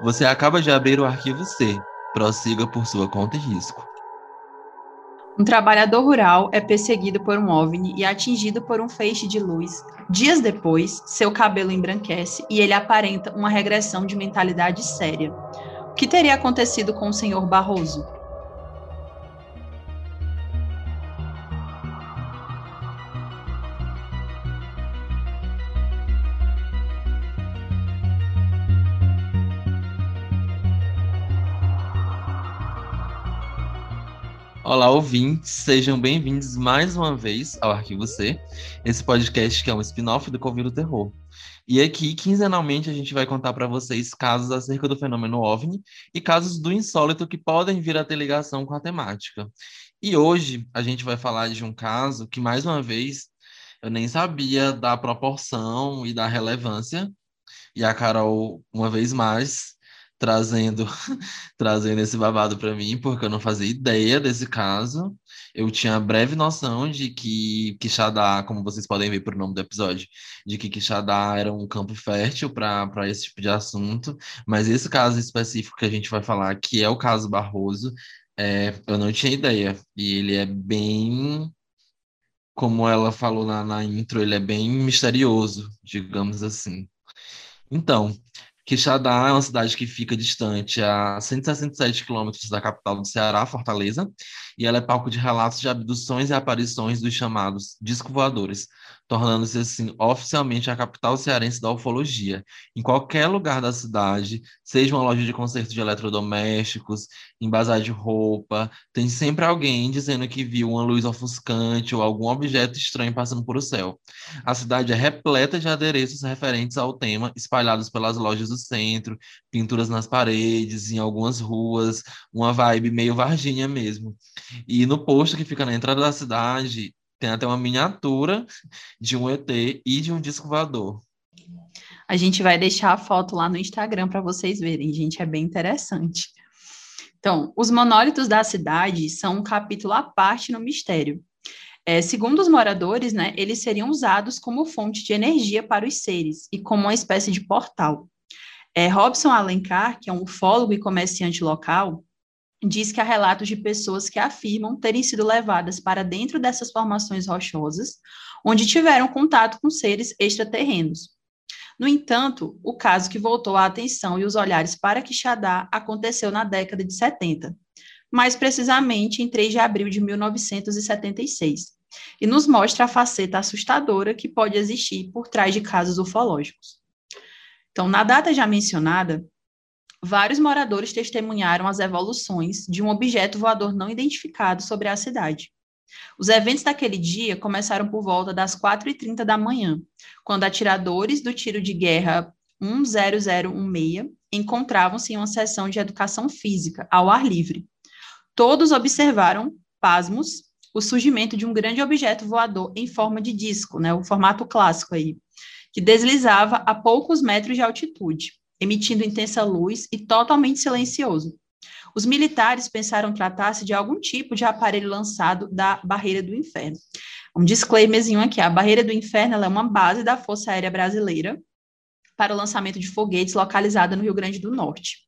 Você acaba de abrir o arquivo C. Prossiga por sua conta e risco. Um trabalhador rural é perseguido por um OVNI e atingido por um feixe de luz. Dias depois, seu cabelo embranquece e ele aparenta uma regressão de mentalidade séria. O que teria acontecido com o senhor Barroso? Olá, ouvintes, sejam bem-vindos mais uma vez ao Arquivo C, esse podcast que é um spin-off do Convívio do Terror. E aqui, quinzenalmente, a gente vai contar para vocês casos acerca do fenômeno OVNI e casos do insólito que podem vir a ter ligação com a temática. E hoje a gente vai falar de um caso que, mais uma vez, eu nem sabia da proporção e da relevância, e a Carol, uma vez mais, trazendo trazendo esse babado para mim, porque eu não fazia ideia desse caso. Eu tinha breve noção de que Quixadá, como vocês podem ver por nome do episódio, de que Quixadá era um campo fértil para esse tipo de assunto, mas esse caso específico que a gente vai falar, que é o caso Barroso, é, eu não tinha ideia. E ele é bem como ela falou na, na intro, ele é bem misterioso, digamos assim. Então, Quixadá é uma cidade que fica distante a 167 quilômetros da capital do Ceará, Fortaleza, e ela é palco de relatos de abduções e aparições dos chamados disco voadores, tornando-se assim oficialmente a capital cearense da ufologia. Em qualquer lugar da cidade, seja uma loja de conserto de eletrodomésticos, em bazar de roupa, tem sempre alguém dizendo que viu uma luz ofuscante ou algum objeto estranho passando por o céu. A cidade é repleta de adereços referentes ao tema, espalhados pelas lojas do centro, pinturas nas paredes, em algumas ruas, uma vibe meio Varginha mesmo. E no posto que fica na entrada da cidade, tem até uma miniatura de um ET e de um disco voador. A gente vai deixar a foto lá no Instagram para vocês verem, gente, é bem interessante. Então, os monólitos da cidade são um capítulo à parte no mistério. É, segundo os moradores, né, eles seriam usados como fonte de energia para os seres e como uma espécie de portal. É, Robson Alencar, que é um ufólogo e comerciante local, diz que há relatos de pessoas que afirmam terem sido levadas para dentro dessas formações rochosas, onde tiveram contato com seres extraterrenos. No entanto, o caso que voltou a atenção e os olhares para Quixadá aconteceu na década de 70, mais precisamente em 3 de abril de 1976, e nos mostra a faceta assustadora que pode existir por trás de casos ufológicos. Então, na data já mencionada, vários moradores testemunharam as evoluções de um objeto voador não identificado sobre a cidade. Os eventos daquele dia começaram por volta das 4h30 da manhã, quando atiradores do tiro de guerra 10016 encontravam-se em uma sessão de educação física, ao ar livre. Todos observaram, pasmos, o surgimento de um grande objeto voador em forma de disco, né, o formato clássico aí, que deslizava a poucos metros de altitude emitindo intensa luz e totalmente silencioso. Os militares pensaram tratar-se de algum tipo de aparelho lançado da Barreira do Inferno. Um disclaimerzinho aqui: a Barreira do Inferno é uma base da Força Aérea Brasileira para o lançamento de foguetes localizada no Rio Grande do Norte.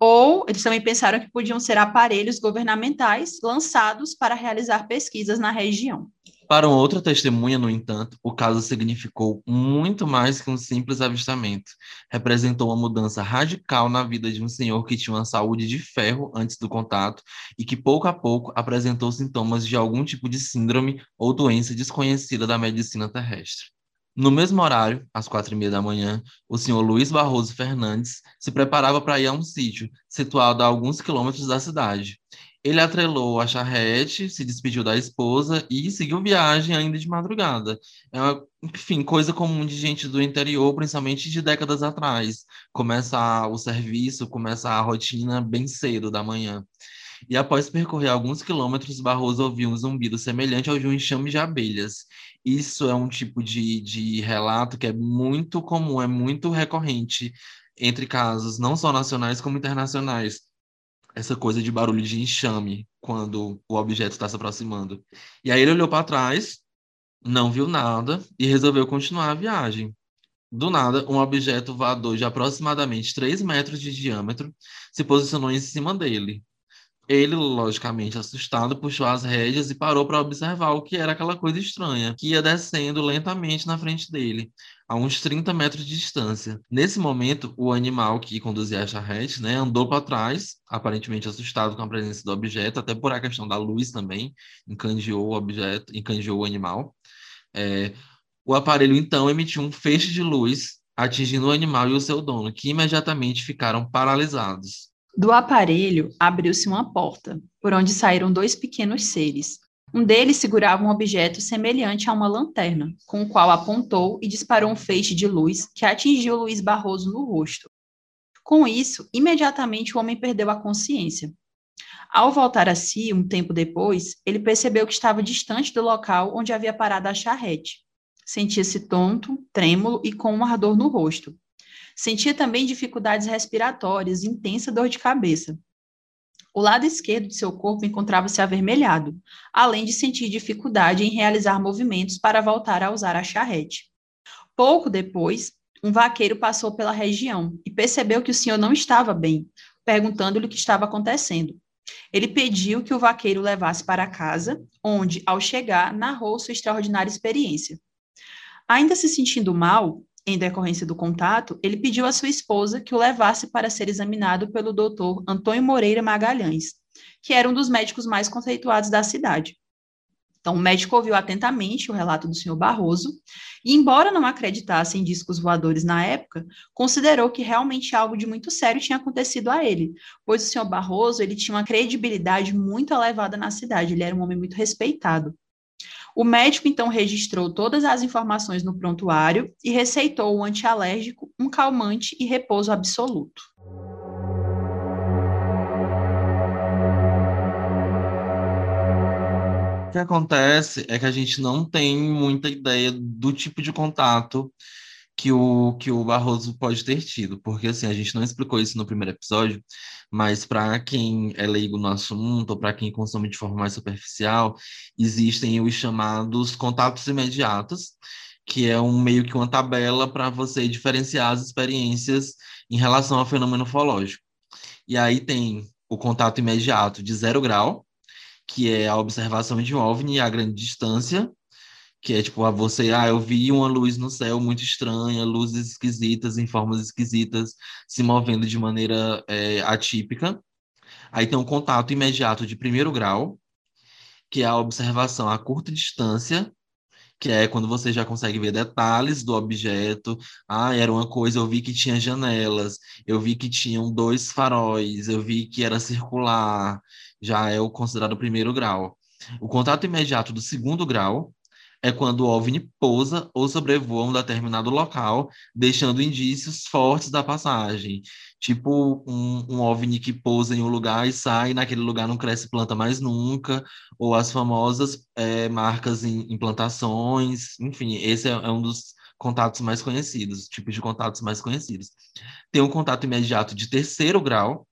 Ou eles também pensaram que podiam ser aparelhos governamentais lançados para realizar pesquisas na região. Para uma outra testemunha, no entanto, o caso significou muito mais que um simples avistamento. Representou uma mudança radical na vida de um senhor que tinha uma saúde de ferro antes do contato e que, pouco a pouco, apresentou sintomas de algum tipo de síndrome ou doença desconhecida da medicina terrestre. No mesmo horário, às quatro e meia da manhã, o senhor Luiz Barroso Fernandes se preparava para ir a um sítio situado a alguns quilômetros da cidade. Ele atrelou a charrete, se despediu da esposa e seguiu viagem ainda de madrugada. É uma, enfim, coisa comum de gente do interior, principalmente de décadas atrás. Começa o serviço, começa a rotina bem cedo da manhã. E após percorrer alguns quilômetros, Barroso ouviu um zumbido semelhante ao de um enxame de abelhas. Isso é um tipo de, de relato que é muito comum, é muito recorrente entre casos não só nacionais como internacionais essa coisa de barulho de enxame quando o objeto está se aproximando. E aí ele olhou para trás, não viu nada e resolveu continuar a viagem. do nada, um objeto voador de aproximadamente 3 metros de diâmetro se posicionou em cima dele. Ele, logicamente assustado, puxou as rédeas e parou para observar o que era aquela coisa estranha, que ia descendo lentamente na frente dele, a uns 30 metros de distância. Nesse momento, o animal que conduzia a charrete né, andou para trás, aparentemente assustado com a presença do objeto, até por a questão da luz também, encandeou o objeto, encandeou o animal. É, o aparelho então emitiu um feixe de luz, atingindo o animal e o seu dono, que imediatamente ficaram paralisados. Do aparelho abriu-se uma porta, por onde saíram dois pequenos seres. Um deles segurava um objeto semelhante a uma lanterna, com o qual apontou e disparou um feixe de luz que atingiu Luiz Barroso no rosto. Com isso, imediatamente o homem perdeu a consciência. Ao voltar a si, um tempo depois, ele percebeu que estava distante do local onde havia parado a charrete. Sentia-se tonto, trêmulo e com um ardor no rosto. Sentia também dificuldades respiratórias intensa dor de cabeça. O lado esquerdo de seu corpo encontrava-se avermelhado, além de sentir dificuldade em realizar movimentos para voltar a usar a charrete. Pouco depois, um vaqueiro passou pela região e percebeu que o senhor não estava bem, perguntando-lhe o que estava acontecendo. Ele pediu que o vaqueiro o levasse para casa, onde, ao chegar, narrou sua extraordinária experiência. Ainda se sentindo mal, em decorrência do contato, ele pediu à sua esposa que o levasse para ser examinado pelo doutor Antônio Moreira Magalhães, que era um dos médicos mais conceituados da cidade. Então, o médico ouviu atentamente o relato do senhor Barroso e, embora não acreditasse em discos voadores na época, considerou que realmente algo de muito sério tinha acontecido a ele, pois o senhor Barroso ele tinha uma credibilidade muito elevada na cidade, ele era um homem muito respeitado. O médico então registrou todas as informações no prontuário e receitou um antialérgico, um calmante e repouso absoluto. O que acontece é que a gente não tem muita ideia do tipo de contato que o, que o Barroso pode ter tido, porque assim, a gente não explicou isso no primeiro episódio, mas para quem é leigo no assunto, ou para quem consome de forma mais superficial, existem os chamados contatos imediatos, que é um meio que uma tabela para você diferenciar as experiências em relação ao fenômeno ufológico. E aí tem o contato imediato de zero grau, que é a observação de um OVNI a grande distância, que é tipo, a você, ah, eu vi uma luz no céu muito estranha, luzes esquisitas, em formas esquisitas, se movendo de maneira é, atípica. Aí tem um contato imediato de primeiro grau, que é a observação a curta distância, que é quando você já consegue ver detalhes do objeto. Ah, era uma coisa, eu vi que tinha janelas, eu vi que tinham dois faróis, eu vi que era circular, já é o considerado primeiro grau. O contato imediato do segundo grau é quando o OVNI pousa ou sobrevoa um determinado local, deixando indícios fortes da passagem. Tipo um, um OVNI que pousa em um lugar e sai, naquele lugar não cresce planta mais nunca, ou as famosas é, marcas em, em, plantações, enfim, esse é, é um dos contatos mais conhecidos, tipos de contatos mais conhecidos. Tem um contato imediato de terceiro grau,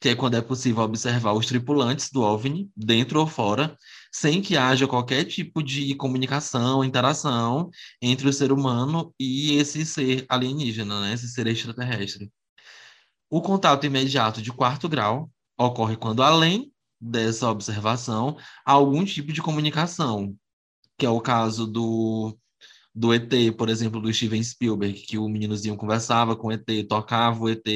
que é quando é possível observar os tripulantes do OVNI, dentro ou fora, sem que haja qualquer tipo de comunicação, interação entre o ser humano e esse ser alienígena, né? esse ser extraterrestre. O contato imediato de quarto grau ocorre quando, além dessa observação, há algum tipo de comunicação, que é o caso do, do ET, por exemplo, do Steven Spielberg, que o meninozinho conversava com o ET, tocava o ET,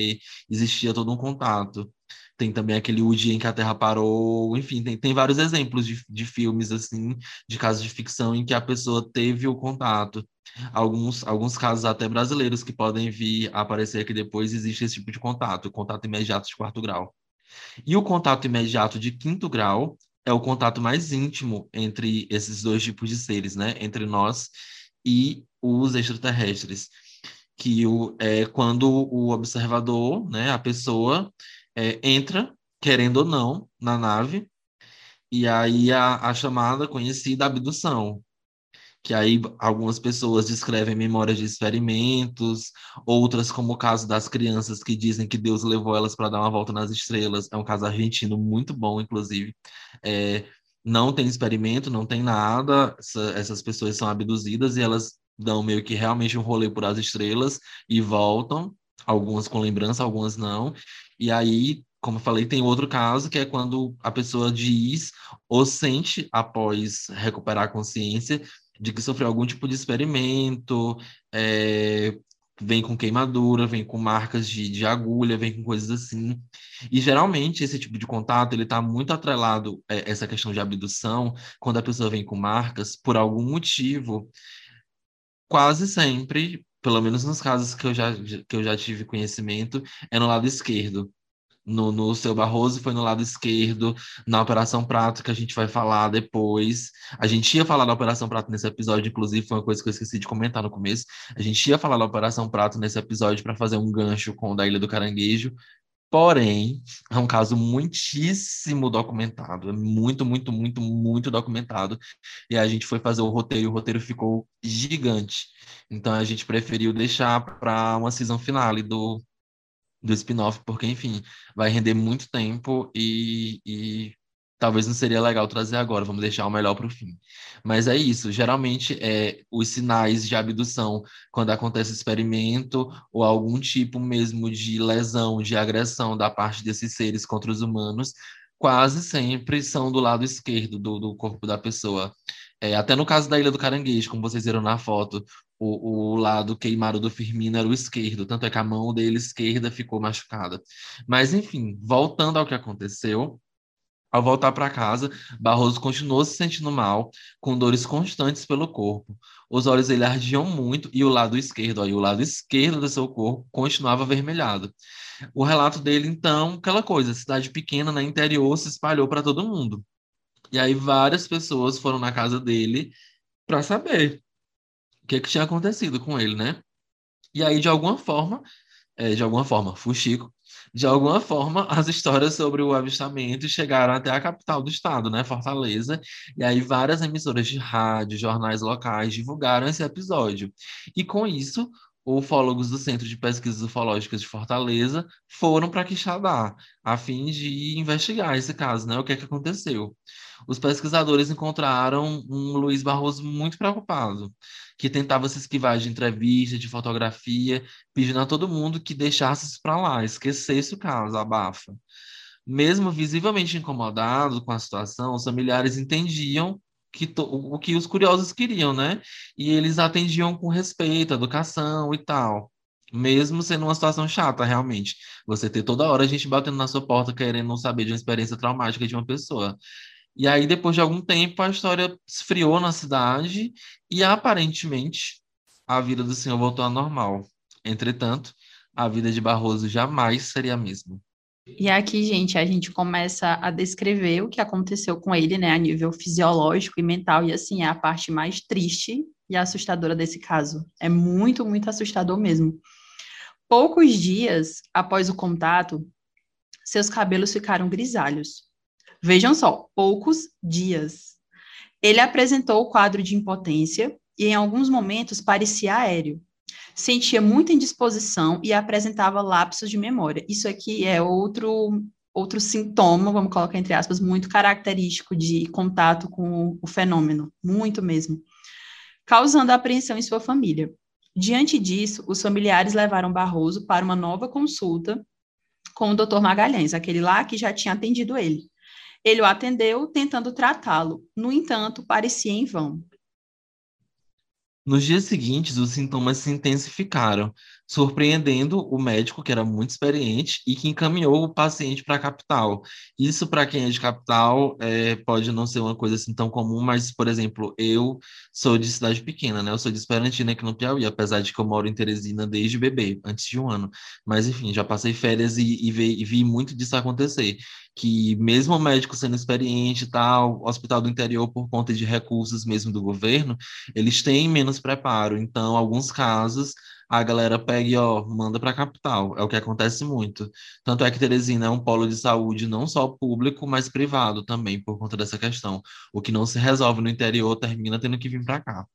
existia todo um contato. Tem também aquele O Dia em que a Terra Parou, enfim, tem, tem vários exemplos de, de filmes, assim, de casos de ficção em que a pessoa teve o contato. Alguns, alguns casos até brasileiros que podem vir a aparecer que depois existe esse tipo de contato, o contato imediato de quarto grau. E o contato imediato de quinto grau é o contato mais íntimo entre esses dois tipos de seres, né? Entre nós e os extraterrestres. Que o, é quando o observador, né, a pessoa, é, entra, querendo ou não, na nave, e aí a, a chamada conhecida abdução, que aí algumas pessoas descrevem memórias de experimentos, outras, como o caso das crianças que dizem que Deus levou elas para dar uma volta nas estrelas, é um caso argentino muito bom, inclusive. É, não tem experimento, não tem nada, essa, essas pessoas são abduzidas e elas dão meio que realmente um rolê por as estrelas e voltam, algumas com lembrança, algumas não. E aí, como eu falei, tem outro caso que é quando a pessoa diz ou sente após recuperar a consciência de que sofreu algum tipo de experimento, é, vem com queimadura, vem com marcas de, de agulha, vem com coisas assim. E geralmente esse tipo de contato ele está muito atrelado a é, essa questão de abdução, quando a pessoa vem com marcas por algum motivo, quase sempre, pelo menos nos casos que eu já, que eu já tive conhecimento, é no lado esquerdo no, no seu Barroso foi no lado esquerdo, na Operação Prato, que a gente vai falar depois. A gente ia falar da Operação Prato nesse episódio, inclusive, foi uma coisa que eu esqueci de comentar no começo. A gente ia falar da Operação Prato nesse episódio para fazer um gancho com o da Ilha do Caranguejo. Porém, é um caso muitíssimo documentado, muito, muito, muito, muito documentado. E a gente foi fazer o roteiro e o roteiro ficou gigante. Então a gente preferiu deixar para uma season finale do, do spin-off, porque, enfim, vai render muito tempo e, e talvez não seria legal trazer agora, vamos deixar o melhor para o fim. Mas é isso, geralmente é os sinais de abdução, quando acontece experimento ou algum tipo mesmo de lesão, de agressão da parte desses seres contra os humanos, quase sempre são do lado esquerdo do, do corpo da pessoa. É, até no caso da Ilha do Caranguejo, como vocês viram na foto, o, o, lado queimado do Firmino era o esquerdo, tanto é que a mão dele esquerda ficou machucada. Mas, enfim, voltando ao que aconteceu, ao voltar para casa, Barroso continuou se sentindo mal, com dores constantes pelo corpo. Os olhos dele ardiam muito e o lado esquerdo, aí, o lado esquerdo do seu corpo continuava avermelhado. O relato dele, então, aquela coisa, cidade pequena, na interior, se espalhou para todo mundo. E aí várias pessoas foram na casa dele para saber que, que tinha acontecido com ele, né? E aí, de alguma forma, é, de alguma forma, Fuxico, de alguma forma, as histórias sobre o avistamento chegaram até a capital do estado, né, Fortaleza, e aí várias emissoras de rádio, jornais locais divulgaram esse episódio. E com isso, ufólogos do Centro de Pesquisas Ufológicas de Fortaleza foram para Quixadá, a fim de investigar esse caso, né, o que é que aconteceu. Os pesquisadores encontraram um Luiz Barroso muito preocupado, que tentava se esquivar de entrevista, de fotografia, pedindo a todo mundo que deixasse isso para lá, esquecesse o caso, abafa. Mesmo visivelmente incomodado com a situação, os familiares entendiam que o que os curiosos queriam, né? E eles atendiam com respeito, educação e tal. Mesmo sendo uma situação chata, realmente. Você ter toda hora a gente batendo na sua porta querendo saber de uma experiência traumática de uma pessoa. E aí, depois de algum tempo, a história esfriou na cidade e aparentemente a vida do senhor voltou ao normal. Entretanto, a vida de Barroso jamais seria a mesma. E aqui, gente, a gente começa a descrever o que aconteceu com ele, né, a nível fisiológico e mental, e assim, é a parte mais triste e assustadora desse caso. É muito, muito assustador mesmo. Poucos dias após o contato, seus cabelos ficaram grisalhos. Vejam só, poucos dias. Ele apresentou o quadro de impotência e, em alguns momentos, parecia aéreo. Sentia muita indisposição e apresentava lapsos de memória. Isso aqui é outro outro sintoma, vamos colocar entre aspas, muito característico de contato com o fenômeno, muito mesmo, causando apreensão em sua família. Diante disso, os familiares levaram Barroso para uma nova consulta com o Dr. Magalhães, aquele lá que já tinha atendido ele. Ele o atendeu, tentando tratá-lo. No entanto, parecia em vão. Nos dias seguintes, os sintomas se intensificaram, surpreendendo o médico, que era muito experiente, e que encaminhou o paciente para a capital. Isso, para quem é de capital, é, pode não ser uma coisa assim tão comum, mas, por exemplo, eu sou de cidade pequena, né? Eu sou de Esperantina, aqui no Piauí, apesar de que eu moro em Teresina desde bebê, antes de um ano. Mas, enfim, já passei férias e, e, vi, e vi muito disso acontecer que mesmo o médico sendo experiente e tal, hospital do interior por conta de recursos mesmo do governo, eles têm menos preparo. Então, alguns casos a galera pega e ó, manda para a capital. É o que acontece muito. Tanto é que Teresina é um polo de saúde não só público, mas privado também por conta dessa questão. O que não se resolve no interior termina tendo que vir para cá.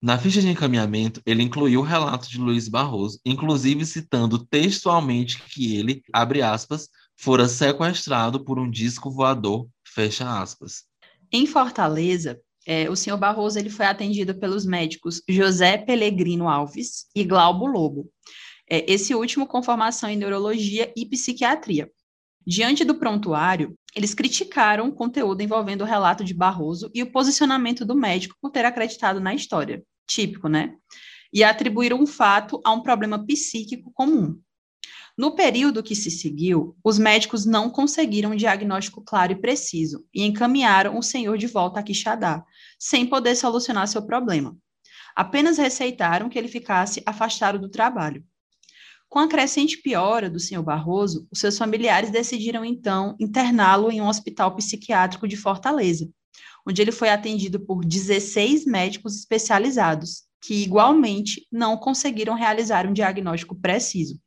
Na ficha de encaminhamento, ele incluiu o relato de Luiz Barroso, inclusive citando textualmente que ele, abre aspas, fora sequestrado por um disco voador, fecha aspas. Em Fortaleza, É, o senhor Barroso ele foi atendido pelos médicos José Pellegrino Alves e Glaubo Lobo. É, esse último com formação em neurologia e psiquiatria. Diante do prontuário, eles criticaram o conteúdo envolvendo o relato de Barroso e o posicionamento do médico por ter acreditado na história. Típico, né? E atribuíram um fato a um problema psíquico comum. No período que se seguiu, os médicos não conseguiram um diagnóstico claro e preciso e encaminharam o senhor de volta a Quixadá, sem poder solucionar seu problema. Apenas receitaram que ele ficasse afastado do trabalho. Com a crescente piora do senhor Barroso, os seus familiares decidiram então interná-lo em um hospital psiquiátrico de Fortaleza, onde ele foi atendido por 16 médicos especializados, que igualmente não conseguiram realizar um diagnóstico preciso.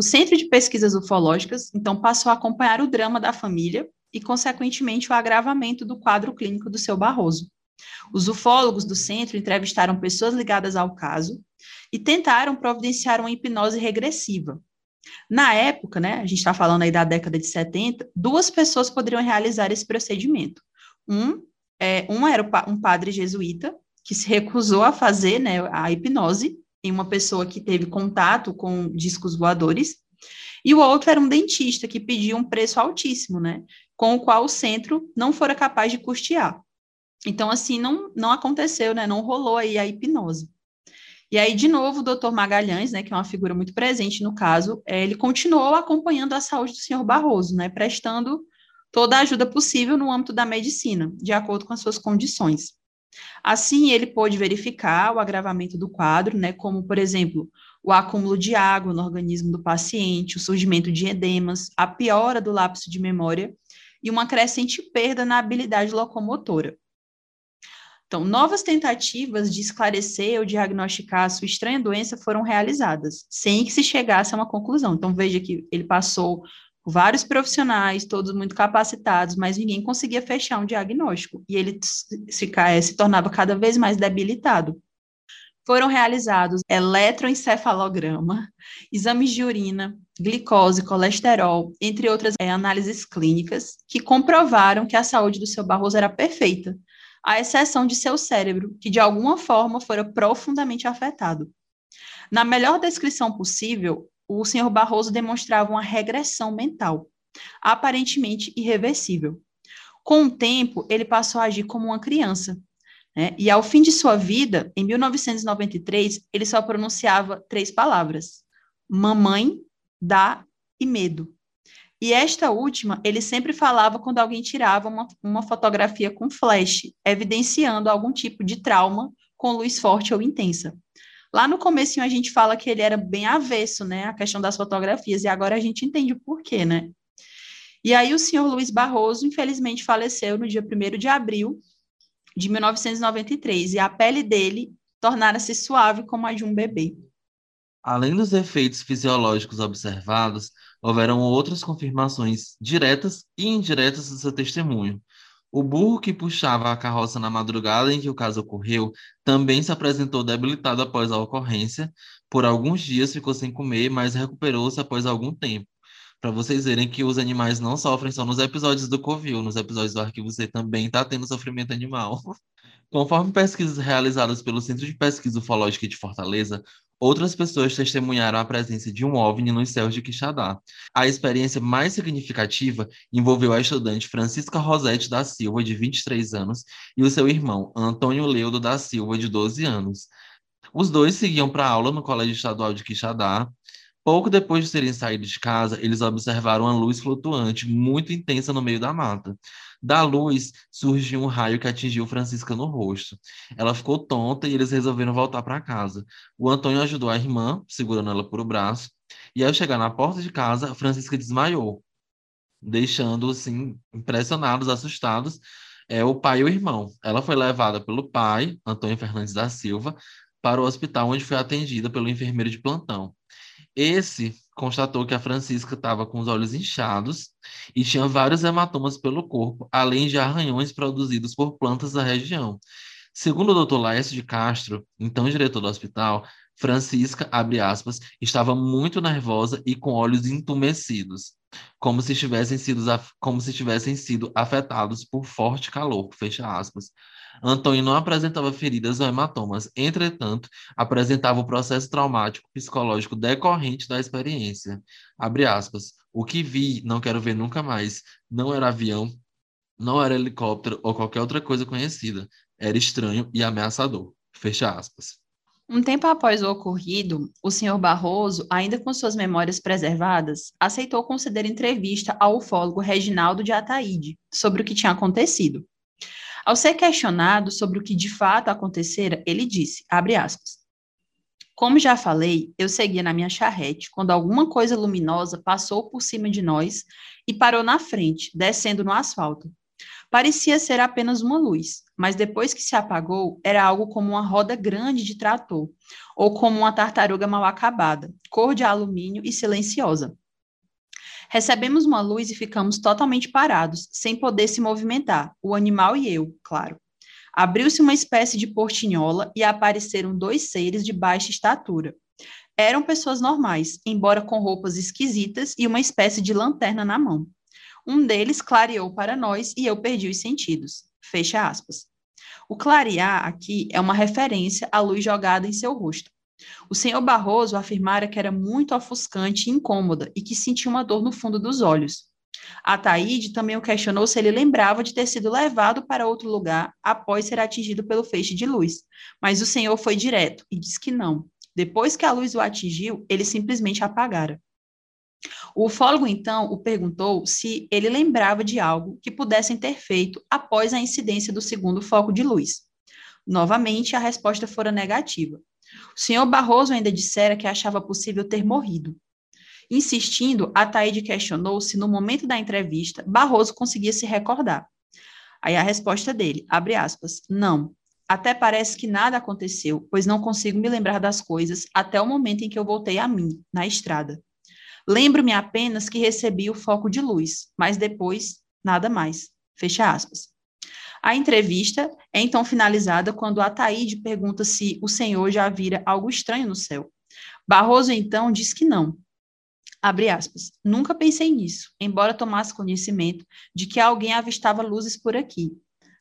O Centro de Pesquisas Ufológicas, então, passou a acompanhar o drama da família e, consequentemente, o agravamento do quadro clínico do seu Barroso. Os ufólogos do centro entrevistaram pessoas ligadas ao caso e tentaram providenciar uma hipnose regressiva. Na época, né, a gente está falando aí da década de 70, duas pessoas poderiam realizar esse procedimento. Um, é, um era um padre jesuíta, que se recusou a fazer né, a hipnose em uma pessoa que teve contato com discos voadores, e o outro era um dentista que pediu um preço altíssimo, né, com o qual o centro não fora capaz de custear. Então, assim, não, não aconteceu, né, não rolou aí a hipnose. E aí, de novo, o doutor Magalhães, né, que é uma figura muito presente no caso, é, ele continuou acompanhando a saúde do senhor Barroso, né, prestando toda a ajuda possível no âmbito da medicina, de acordo com as suas condições. Assim, ele pôde verificar o agravamento do quadro, né, como, por exemplo, o acúmulo de água no organismo do paciente, o surgimento de edemas, a piora do lapso de memória e uma crescente perda na habilidade locomotora. Então, novas tentativas de esclarecer ou diagnosticar a sua estranha doença foram realizadas, sem que se chegasse a uma conclusão. Então, veja que ele passou vários profissionais, todos muito capacitados, mas ninguém conseguia fechar um diagnóstico, e ele se, se tornava cada vez mais debilitado. Foram realizados eletroencefalograma, exames de urina, glicose, colesterol, entre outras é, análises clínicas, que comprovaram que a saúde do seu Barroso era perfeita, à exceção de seu cérebro, que de alguma forma fora profundamente afetado. Na melhor descrição possível, o senhor Barroso demonstrava uma regressão mental, aparentemente irreversível. Com o tempo, ele passou a agir como uma criança. Né? E ao fim de sua vida, em 1993, ele só pronunciava três palavras: mamãe, dá e medo. E esta última, ele sempre falava quando alguém tirava uma, uma fotografia com flash, evidenciando algum tipo de trauma com luz forte ou intensa. Lá no começo a gente fala que ele era bem avesso, né, a questão das fotografias, e agora a gente entende o porquê, né? E aí o senhor Luiz Barroso, infelizmente, faleceu no dia 1 de abril de 1993, e a pele dele tornara-se suave como a de um bebê. Além dos efeitos fisiológicos observados, houveram outras confirmações diretas e indiretas do seu testemunho. O burro que puxava a carroça na madrugada em que o caso ocorreu também se apresentou debilitado após a ocorrência. Por alguns dias ficou sem comer, mas recuperou-se após algum tempo. Para vocês verem que os animais não sofrem só nos episódios do Covil, nos episódios do Arquivo C também está tendo sofrimento animal. Conforme pesquisas realizadas pelo Centro de Pesquisa Ufológica de Fortaleza, outras pessoas testemunharam a presença de um OVNI nos céus de Quixadá. A experiência mais significativa envolveu a estudante Francisca Rosete da Silva, de 23 anos, e o seu irmão, Antônio Leudo da Silva, de 12 anos. Os dois seguiam para aula no Colégio Estadual de Quixadá. Pouco depois de terem saído de casa, eles observaram uma luz flutuante muito intensa no meio da mata. Da luz surgiu um raio que atingiu Francisca no rosto. Ela ficou tonta e eles resolveram voltar para casa. O Antônio ajudou a irmã, segurando ela por o braço, e ao chegar na porta de casa, Francisca desmaiou, deixando assim impressionados, assustados, é o pai e o irmão. Ela foi levada pelo pai, Antônio Fernandes da Silva, para o hospital onde foi atendida pelo enfermeiro de plantão. Esse constatou que a Francisca estava com os olhos inchados e tinha vários hematomas pelo corpo, além de arranhões produzidos por plantas da região. Segundo o Dr. Laércio de Castro, então diretor do hospital, Francisca, abre aspas, estava muito nervosa e com olhos entumecidos. Como se tivessem sido, como se tivessem sido afetados por forte calor, fecha aspas. Antônio não apresentava feridas ou hematomas, entretanto, apresentava o processo traumático psicológico decorrente da experiência. Abre aspas. O que vi, não quero ver nunca mais. Não era avião, não era helicóptero ou qualquer outra coisa conhecida. Era estranho e ameaçador. Fecha aspas. Um tempo após o ocorrido, o senhor Barroso, ainda com suas memórias preservadas, aceitou conceder entrevista ao ufólogo Reginaldo de Ataíde sobre o que tinha acontecido. Ao ser questionado sobre o que de fato acontecera, ele disse, aspas, como já falei, eu seguia na minha charrete quando alguma coisa luminosa passou por cima de nós e parou na frente, descendo no asfalto. Parecia ser apenas uma luz, mas depois que se apagou, era algo como uma roda grande de trator, ou como uma tartaruga mal acabada, cor de alumínio e silenciosa. Recebemos uma luz e ficamos totalmente parados, sem poder se movimentar, o animal e eu, claro. Abriu-se uma espécie de portinhola e apareceram dois seres de baixa estatura. Eram pessoas normais, embora com roupas esquisitas e uma espécie de lanterna na mão. Um deles clareou para nós e eu perdi os sentidos. Fecha aspas. O clarear aqui é uma referência à luz jogada em seu rosto. O senhor Barroso afirmara que era muito ofuscante e incômoda e que sentia uma dor no fundo dos olhos. A Taíde também o questionou se ele lembrava de ter sido levado para outro lugar após ser atingido pelo feixe de luz, mas o senhor foi direto e disse que não. Depois que a luz o atingiu, ele simplesmente apagara. O ufólogo, então, o perguntou se ele lembrava de algo que pudessem ter feito após a incidência do segundo foco de luz. Novamente, a resposta fora negativa. O senhor Barroso ainda dissera que achava possível ter morrido. Insistindo, a Taíde questionou se no momento da entrevista Barroso conseguia se recordar. Aí a resposta dele, abre aspas, não. Até parece que nada aconteceu, pois não consigo me lembrar das coisas até o momento em que eu voltei a mim, na estrada. Lembro-me apenas que recebi o foco de luz, mas depois, nada mais. Fecha aspas. A entrevista é então finalizada quando Ataíde pergunta se o senhor já vira algo estranho no céu. Barroso então diz que não. Abre aspas. Nunca pensei nisso, embora tomasse conhecimento de que alguém avistava luzes por aqui.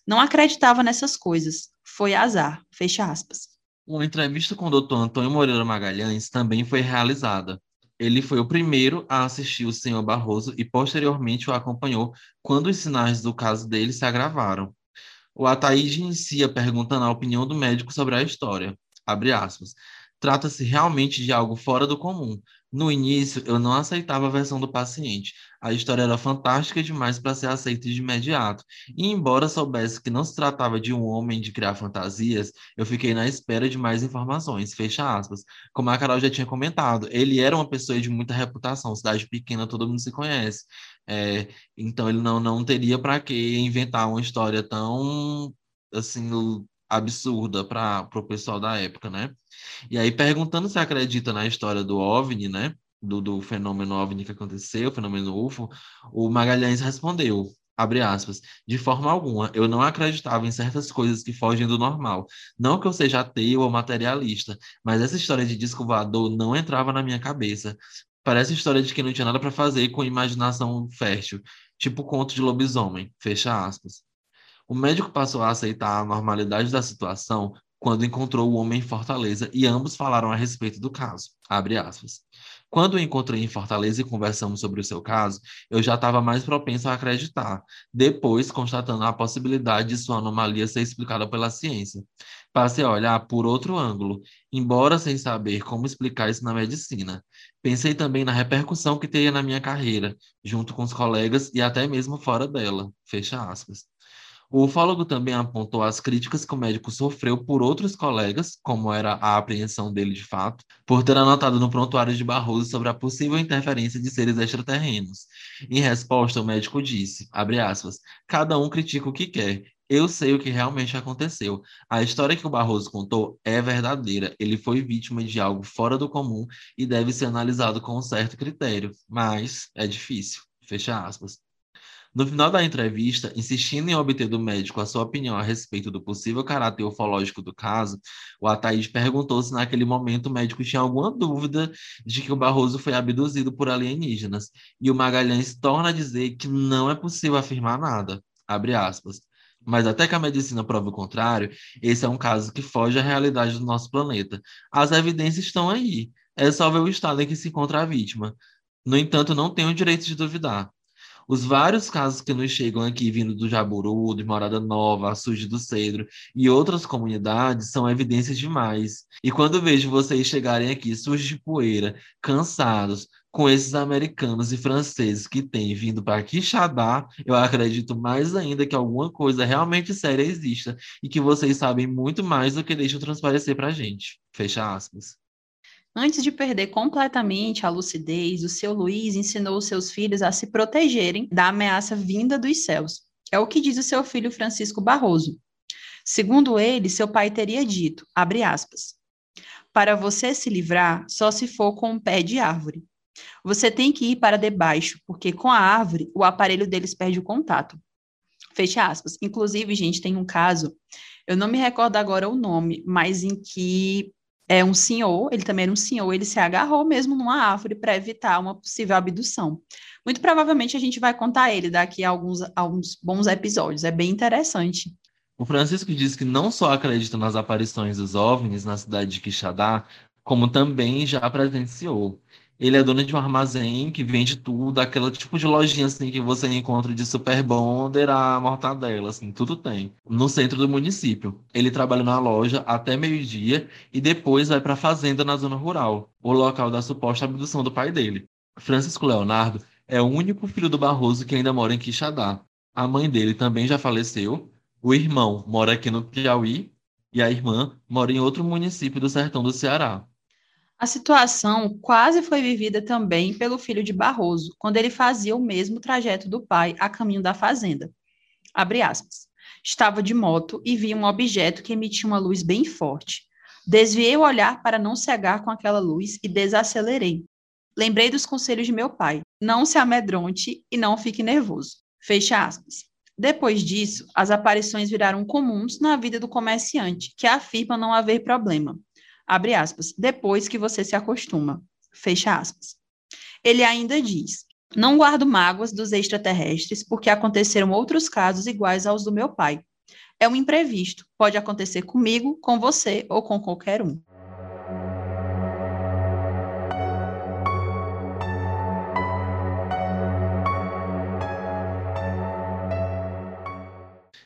Não acreditava nessas coisas. Foi azar. Fecha aspas. Uma entrevista com o Dr. Antônio Moreira Magalhães também foi realizada. Ele foi o primeiro a assistir o senhor Barroso e posteriormente o acompanhou quando os sinais do caso dele se agravaram. O Ataíde inicia perguntando a opinião do médico sobre a história. Abre aspas. Trata-se realmente de algo fora do comum, no início, eu não aceitava a versão do paciente. A história era fantástica demais para ser aceita de imediato. E, embora soubesse que não se tratava de um homem de criar fantasias, eu fiquei na espera de mais informações. Fecha aspas. Como a Carol já tinha comentado, ele era uma pessoa de muita reputação, cidade pequena, todo mundo se conhece. É, então, ele não, não teria para que inventar uma história tão assim absurda para o pessoal da época, né? E aí, perguntando se acredita na história do OVNI, né? Do, do fenômeno OVNI que aconteceu, fenômeno UFO, o Magalhães respondeu, abre aspas, de forma alguma, eu não acreditava em certas coisas que fogem do normal. Não que eu seja ateu ou materialista, mas essa história de disco voador não entrava na minha cabeça. Parece história de quem não tinha nada para fazer com imaginação fértil, tipo conto de lobisomem, fecha aspas. O médico passou a aceitar a normalidade da situação quando encontrou o homem em Fortaleza e ambos falaram a respeito do caso. Quando o encontrei em Fortaleza e conversamos sobre o seu caso, eu já estava mais propenso a acreditar, depois constatando a possibilidade de sua anomalia ser explicada pela ciência. Passei a olhar por outro ângulo, embora sem saber como explicar isso na medicina. Pensei também na repercussão que teria na minha carreira, junto com os colegas e até mesmo fora dela. Fecha aspas. O ufólogo também apontou as críticas que o médico sofreu por outros colegas, como era a apreensão dele de fato, por ter anotado no prontuário de Barroso sobre a possível interferência de seres extraterrenos. Em resposta, o médico disse, aspas, cada um critica o que quer, eu sei o que realmente aconteceu. A história que o Barroso contou é verdadeira. Ele foi vítima de algo fora do comum e deve ser analisado com um certo critério, mas é difícil. Fecha aspas. No final da entrevista, insistindo em obter do médico a sua opinião a respeito do possível caráter ufológico do caso, o Ataíde perguntou se naquele momento o médico tinha alguma dúvida de que o Barroso foi abduzido por alienígenas, e o Magalhães torna a dizer que não é possível afirmar nada. Abre aspas. Mas até que a medicina prove o contrário, esse é um caso que foge à realidade do nosso planeta. As evidências estão aí. É só ver o estado em que se encontra a vítima. No entanto, não tenho o direito de duvidar. Os vários casos que nos chegam aqui, vindo do Jaburu, de Morada Nova, Açude do Cedro e outras comunidades, são evidências demais. E quando vejo vocês chegarem aqui sujos de poeira, cansados, com esses americanos e franceses que têm vindo para Quixadá, eu acredito mais ainda que alguma coisa realmente séria exista e que vocês sabem muito mais do que deixam transparecer para a gente. Fecha aspas. Antes de perder completamente a lucidez, o seu Luiz ensinou os seus filhos a se protegerem da ameaça vinda dos céus. É o que diz o seu filho Francisco Barroso. Segundo ele, seu pai teria dito, abre aspas, para você se livrar, só se for com um pé de árvore. Você tem que ir para debaixo, porque com a árvore, o aparelho deles perde o contato. Fecha aspas. Inclusive, gente, tem um caso, eu não me recordo agora o nome, mas em que é um senhor, ele também era um senhor, ele se agarrou mesmo numa árvore para evitar uma possível abdução. Muito provavelmente a gente vai contar ele daqui a alguns, alguns bons episódios, é bem interessante. O Francisco diz que não só acredita nas aparições dos OVNIs na cidade de Quixadá, como também já presenciou. Ele é dono de um armazém que vende tudo, aquele tipo de lojinha assim que você encontra de Super Bonder a mortadela, assim, tudo tem. No centro do município. Ele trabalha na loja até meio-dia e depois vai para a fazenda na zona rural, o local da suposta abdução do pai dele. Francisco Leonardo é o único filho do Barroso que ainda mora em Quixadá. A mãe dele também já faleceu. O irmão mora aqui no Piauí e a irmã mora em outro município do sertão do Ceará. A situação quase foi vivida também pelo filho de Barroso, quando ele fazia o mesmo trajeto do pai a caminho da fazenda. Abre aspas. Estava de moto e vi um objeto que emitia uma luz bem forte. Desviei o olhar para não cegar com aquela luz e desacelerei. Lembrei dos conselhos de meu pai. Não se amedronte e não fique nervoso. Fecha aspas. Depois disso, as aparições viraram comuns na vida do comerciante, que afirma não haver problema abre aspas, depois que você se acostuma, fecha aspas. Ele ainda diz: Não guardo mágoas dos extraterrestres porque aconteceram outros casos iguais aos do meu pai. É um imprevisto, pode acontecer comigo, com você ou com qualquer um.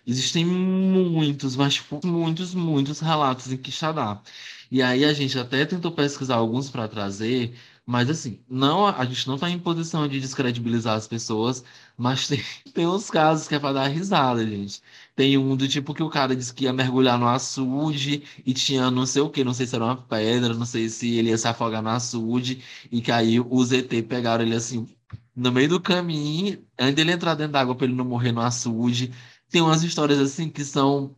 Existem muitos, mas tipo, muitos, muitos relatos em Quixadá. E aí a gente até tentou pesquisar alguns para trazer, mas assim, não, a gente não está em posição de descredibilizar as pessoas, mas tem, tem uns casos que é para dar risada, gente. Tem um do tipo que o cara disse que ia mergulhar no açude e tinha não sei o que, não sei se era uma pedra, não sei se ele ia se afogar no açude, e que aí os ET pegaram ele assim, no meio do caminho, antes dele entrar dentro d'água para ele não morrer no açude. Tem umas histórias assim que são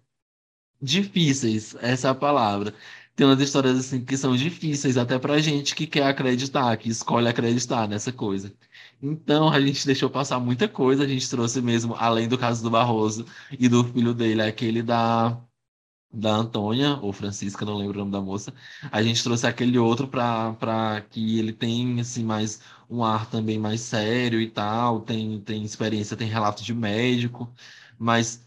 difíceis, essa é a palavra tem umas histórias assim que são difíceis até pra gente que quer acreditar, que escolhe acreditar nessa coisa. Então, a gente deixou passar muita coisa, a gente trouxe mesmo, além do caso do Barroso e do filho dele, aquele da, da Antônia, ou Francisca, não lembro o nome da moça, a gente trouxe aquele outro para que ele tenha, assim, mais um ar também mais sério e tal, tem, tem experiência, tem relato de médico, mas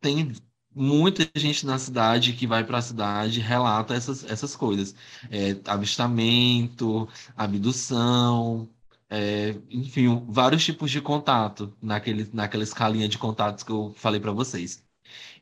tem muita gente na cidade que vai para a cidade relata essas, essas coisas. É, avistamento, abdução, é, enfim, vários tipos de contato naquele, naquela escalinha de contatos que eu falei para vocês.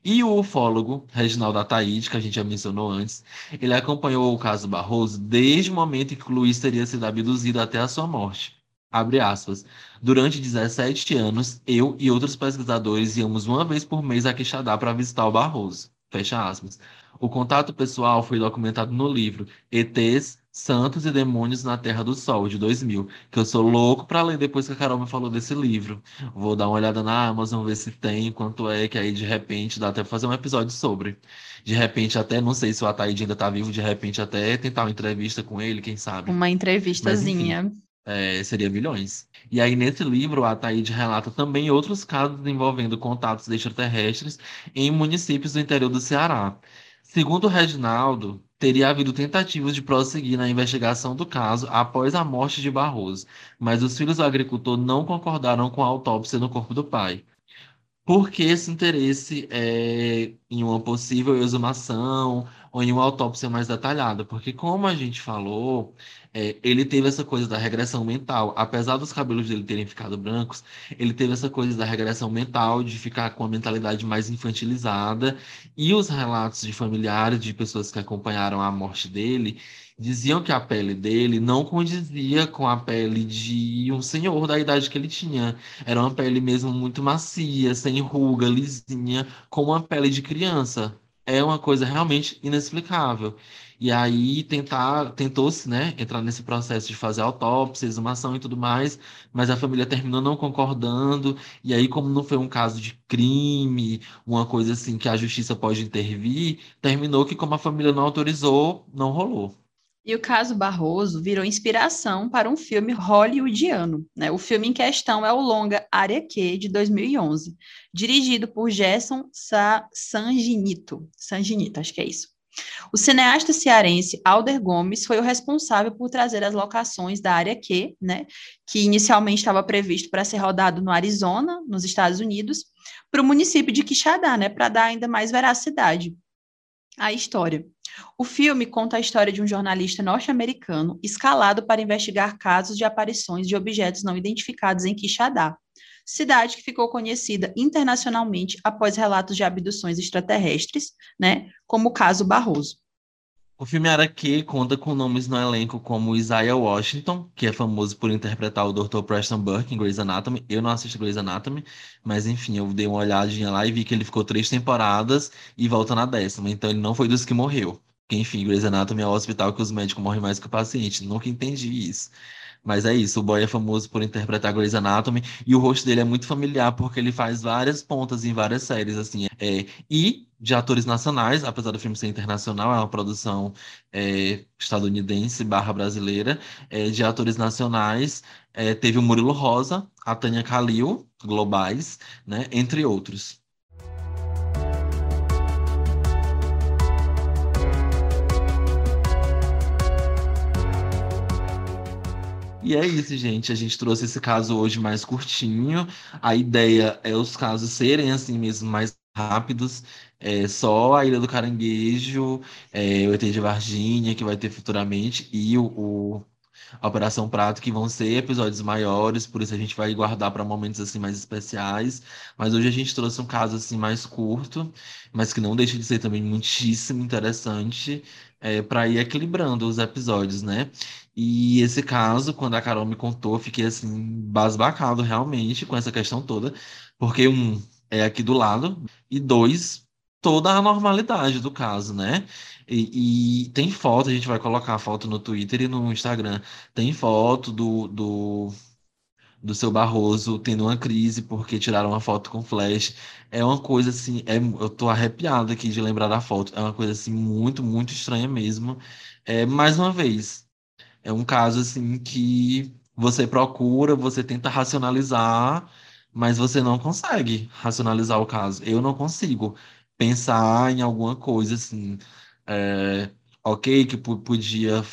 E o ufólogo Reginaldo Ataíde, que a gente já mencionou antes, ele acompanhou o caso Barroso desde o momento em que Luiz teria sido abduzido até a sua morte. Abre aspas. Durante 17 anos, eu e outros pesquisadores íamos uma vez por mês a Quixadá para visitar o Barroso. Fecha aspas. O contato pessoal foi documentado no livro ETs, Santos e Demônios na Terra do Sol, de 2000, que eu sou louco para ler depois que a Carol me falou desse livro. Vou dar uma olhada na Amazon, ver se tem, quanto é, que aí de repente dá até fazer um episódio sobre. De repente até, não sei se o Ataíde ainda tá vivo, de repente até tentar uma entrevista com ele, quem sabe. Uma entrevistazinha. Mas, é, seria bilhões. E aí, nesse livro, a Taíde relata também outros casos envolvendo contatos extraterrestres em municípios do interior do Ceará. Segundo Reginaldo, teria havido tentativas de prosseguir na investigação do caso após a morte de Barroso, mas os filhos do agricultor não concordaram com a autópsia no corpo do pai. Por que esse interesse é, em uma possível exumação em uma autópsia mais detalhada? Porque, como a gente falou, é, ele teve essa coisa da regressão mental. Apesar dos cabelos dele terem ficado brancos, ele teve essa coisa da regressão mental, de ficar com a mentalidade mais infantilizada. E os relatos de familiares, de pessoas que acompanharam a morte dele, diziam que a pele dele não condizia com a pele de um senhor da idade que ele tinha. Era uma pele mesmo muito macia, sem ruga, lisinha, como uma pele de criança. É uma coisa realmente inexplicável. E aí tentar, tentou-se, né, entrar nesse processo de fazer autópsia, exumação e tudo mais, mas a família terminou não concordando. E aí, como não foi um caso de crime, uma coisa assim que a justiça pode intervir, terminou que como a família não autorizou, não rolou. E o caso Barroso virou inspiração para um filme hollywoodiano. Né? O filme em questão é o longa Área Q, de 2011, dirigido por Gerson Sa Sanginito. Sanginito, acho que é isso. O cineasta cearense Alder Gomes foi o responsável por trazer as locações da área Q, né, que inicialmente estava previsto para ser rodado no Arizona, nos Estados Unidos, para o município de Quixadá, né, para dar ainda mais veracidade à história. O filme conta a história de um jornalista norte-americano escalado para investigar casos de aparições de objetos não identificados em Quixadá, cidade que ficou conhecida internacionalmente após relatos de abduções extraterrestres, né, como o caso Barroso. O filme Araque conta com nomes no elenco como Isaiah Washington, que é famoso por interpretar o Dr. Preston Burke em Grey's Anatomy. Eu não assisto Grey's Anatomy, mas enfim, eu dei uma olhadinha lá e vi que ele ficou três temporadas e volta na décima. Então ele não foi dos que morreu. Porque, enfim, Grey's Anatomy é o hospital que os médicos morrem mais que o paciente. Nunca entendi isso. Mas é isso, o boy é famoso por interpretar Grey's Anatomy e o rosto dele é muito familiar porque ele faz várias pontas em várias séries, assim. É, e de atores nacionais, apesar do filme ser internacional, é uma produção é, estadunidense barra brasileira, é, de atores nacionais, é, teve o Murilo Rosa, a Tânia Kalil, globais, né, entre outros. E é isso, gente. A gente trouxe esse caso hoje mais curtinho. A ideia é os casos serem assim mesmo mais rápidos. É só a Ilha do Caranguejo, é, o ET de Varginha, que vai ter futuramente, e o, o a Operação Prato, que vão ser episódios maiores, por isso a gente vai guardar para momentos assim mais especiais. Mas hoje a gente trouxe um caso assim mais curto, mas que não deixa de ser também muitíssimo interessante, é, para ir equilibrando os episódios, né? E esse caso, quando a Carol me contou, fiquei assim, basbacado realmente com essa questão toda, porque um é aqui do lado, e dois, toda a normalidade do caso, né? E, e, tem foto, a gente vai colocar a foto no Twitter e no Instagram. Tem foto do, do, do seu Barroso tendo uma crise porque tiraram uma foto com flash. É uma coisa assim, é, eu tô arrepiado aqui de lembrar da foto. É uma coisa assim muito, muito estranha mesmo. É, mais uma vez, é um caso assim que você procura, você tenta racionalizar, mas você não consegue racionalizar o caso. Eu não consigo pensar em alguma coisa assim. É, ok, que podia,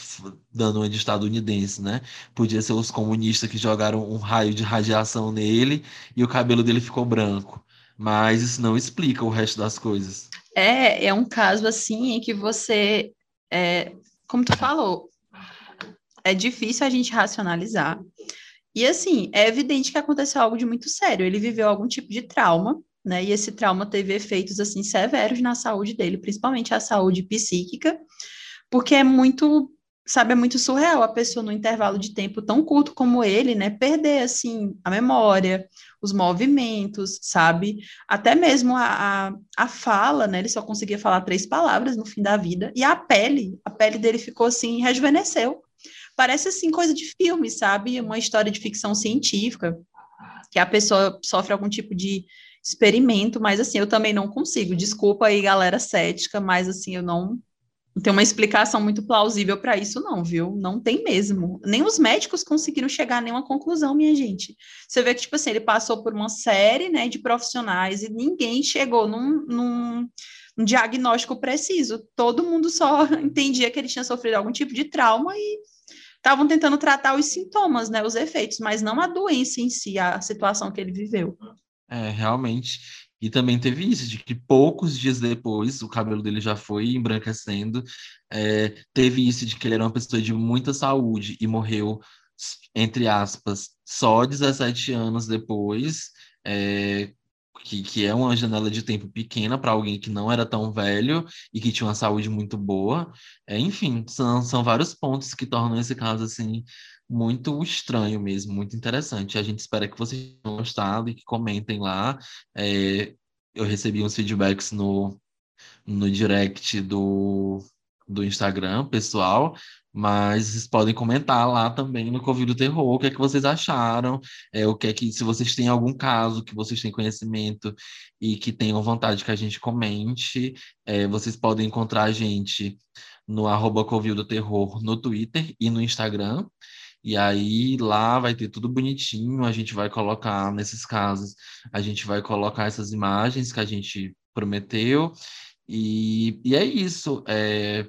dando uma de estadunidense, né? Podia ser os comunistas que jogaram um raio de radiação nele e o cabelo dele ficou branco. Mas isso não explica o resto das coisas. É, é um caso assim em que você, é, como tu falou, é difícil a gente racionalizar. E assim, é evidente que aconteceu algo de muito sério. Ele viveu algum tipo de trauma, né? E esse trauma teve efeitos assim severos na saúde dele, principalmente a saúde psíquica, porque é muito, sabe, é muito surreal a pessoa no intervalo de tempo tão curto como ele, né, perder assim a memória, os movimentos, sabe? Até mesmo a, a, a fala, né? Ele só conseguia falar três palavras no fim da vida, e a pele, a pele dele ficou assim, rejuvenesceu. Parece assim coisa de filme, sabe? Uma história de ficção científica, que a pessoa sofre algum tipo de experimento, mas assim, eu também não consigo. Desculpa aí, galera cética, mas assim, eu Não tem uma explicação muito plausível para isso, não, viu? Não tem mesmo. Nem os médicos conseguiram chegar a nenhuma conclusão, minha gente. Você vê que, tipo assim, ele passou por uma série né, de profissionais e ninguém chegou num, num, num diagnóstico preciso. Todo mundo só entendia que ele tinha sofrido algum tipo de trauma e estavam tentando tratar os sintomas, né, os efeitos, mas não a doença em si, a situação que ele viveu. É, realmente. E também teve isso, de que poucos dias depois o cabelo dele já foi embranquecendo. É, teve isso de que ele era uma pessoa de muita saúde e morreu, entre aspas, só 17 anos depois, é, que, que é uma janela de tempo pequena para alguém que não era tão velho e que tinha uma saúde muito boa. É, enfim, são, são vários pontos que tornam esse caso assim muito estranho mesmo, muito interessante. A gente espera que vocês tenham gostado e que comentem lá. É, eu recebi uns feedbacks no, no direct do, do Instagram pessoal, mas vocês podem comentar lá também no Covid do Terror o que é que vocês acharam, é, o que é que, se vocês têm algum caso que vocês têm conhecimento e que tenham vontade que a gente comente, é, vocês podem encontrar a gente no arroba Covid do Terror no Twitter e no Instagram. E aí lá vai ter tudo bonitinho, a gente vai colocar, nesses casos, a gente vai colocar essas imagens que a gente prometeu. E, e é isso. É,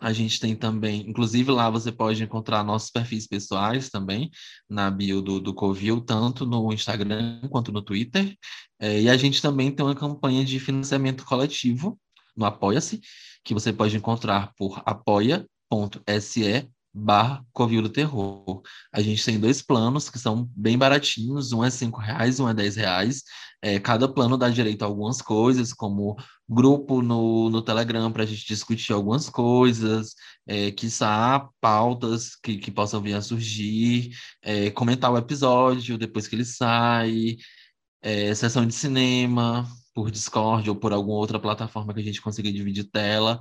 a gente tem também, inclusive lá você pode encontrar nossos perfis pessoais também, na bio do, do Covil, tanto no Instagram quanto no Twitter. É, e a gente também tem uma campanha de financiamento coletivo no Apoia-se, que você pode encontrar por apoia.se barra Covil do Terror. A gente tem dois planos que são bem baratinhos, um é cinco reais, um é dez reais. É, cada plano dá direito a algumas coisas, como grupo no, no Telegram para a gente discutir algumas coisas, é, quiçá pautas que, que possam vir a surgir, é, comentar o episódio depois que ele sai, é, sessão de cinema, por Discord ou por alguma outra plataforma que a gente consiga dividir tela.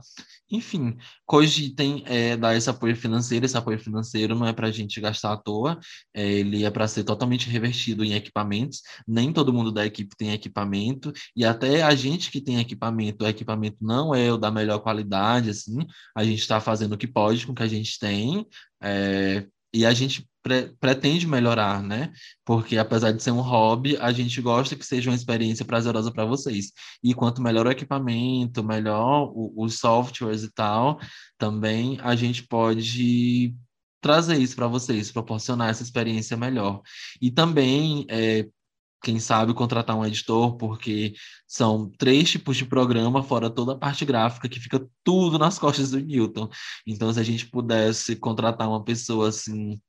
Enfim, cogitem é, dar esse apoio financeiro. Esse apoio financeiro não é para a gente gastar à toa, é, ele é para ser totalmente revertido em equipamentos. Nem todo mundo da equipe tem equipamento, e até a gente que tem equipamento, o equipamento não é o da melhor qualidade, assim, a gente está fazendo o que pode com o que a gente tem. É, e a gente pre pretende melhorar, né? Porque apesar de ser um hobby, a gente gosta que seja uma experiência prazerosa para vocês. E quanto melhor o equipamento, melhor os softwares e tal, também a gente pode trazer isso para vocês, proporcionar essa experiência melhor. E também é, quem sabe contratar um editor, porque são três tipos de programa, fora toda a parte gráfica, que fica tudo nas costas do Newton. Então, se a gente pudesse contratar uma pessoa assim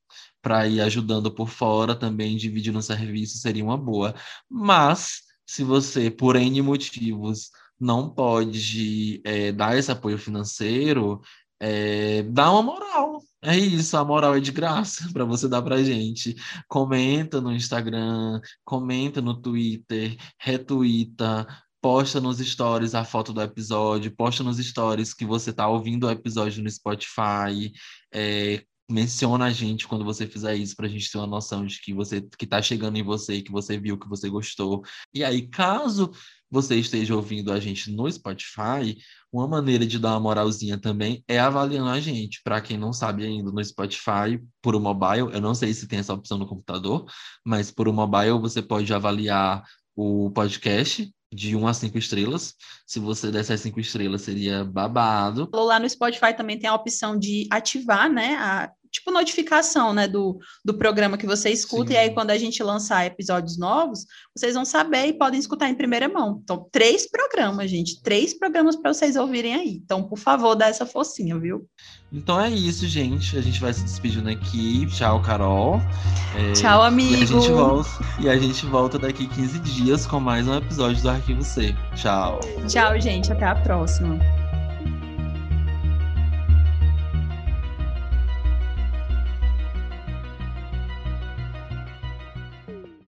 para ir ajudando por fora, também dividindo o serviço, seria uma boa. Mas, se você, por N motivos, não pode é, dar esse apoio financeiro, é, dá uma moral. É isso, a moral é de graça para você dar para gente. Comenta no Instagram, comenta no Twitter, retuita, posta nos stories a foto do episódio, posta nos stories que você está ouvindo o episódio no Spotify. É, menciona a gente quando você fizer isso para a gente ter uma noção de que você que está chegando em você, que você viu, que você gostou. E aí, caso você esteja ouvindo a gente no Spotify, uma maneira de dar uma moralzinha também é avaliando a gente. Para quem não sabe ainda, no Spotify, por o mobile, eu não sei se tem essa opção no computador, mas por o mobile você pode avaliar o podcast de 1 a 5 estrelas. Se você desse as 5 estrelas, seria babado. Lá no Spotify também tem a opção de ativar, né, a tipo notificação, né, do, do programa que você escuta, Sim. e aí quando a gente lançar episódios novos, vocês vão saber e podem escutar em primeira mão. Então, três programas, gente, três programas para vocês ouvirem aí. Então, por favor, dá essa focinha, viu? Então é isso, gente. A gente vai se despedindo aqui. Tchau, Carol. É, Tchau, amigo. E a, gente volta, e a gente volta daqui 15 dias com mais um episódio do Arquivo C. Tchau. Tchau, gente. Até a próxima.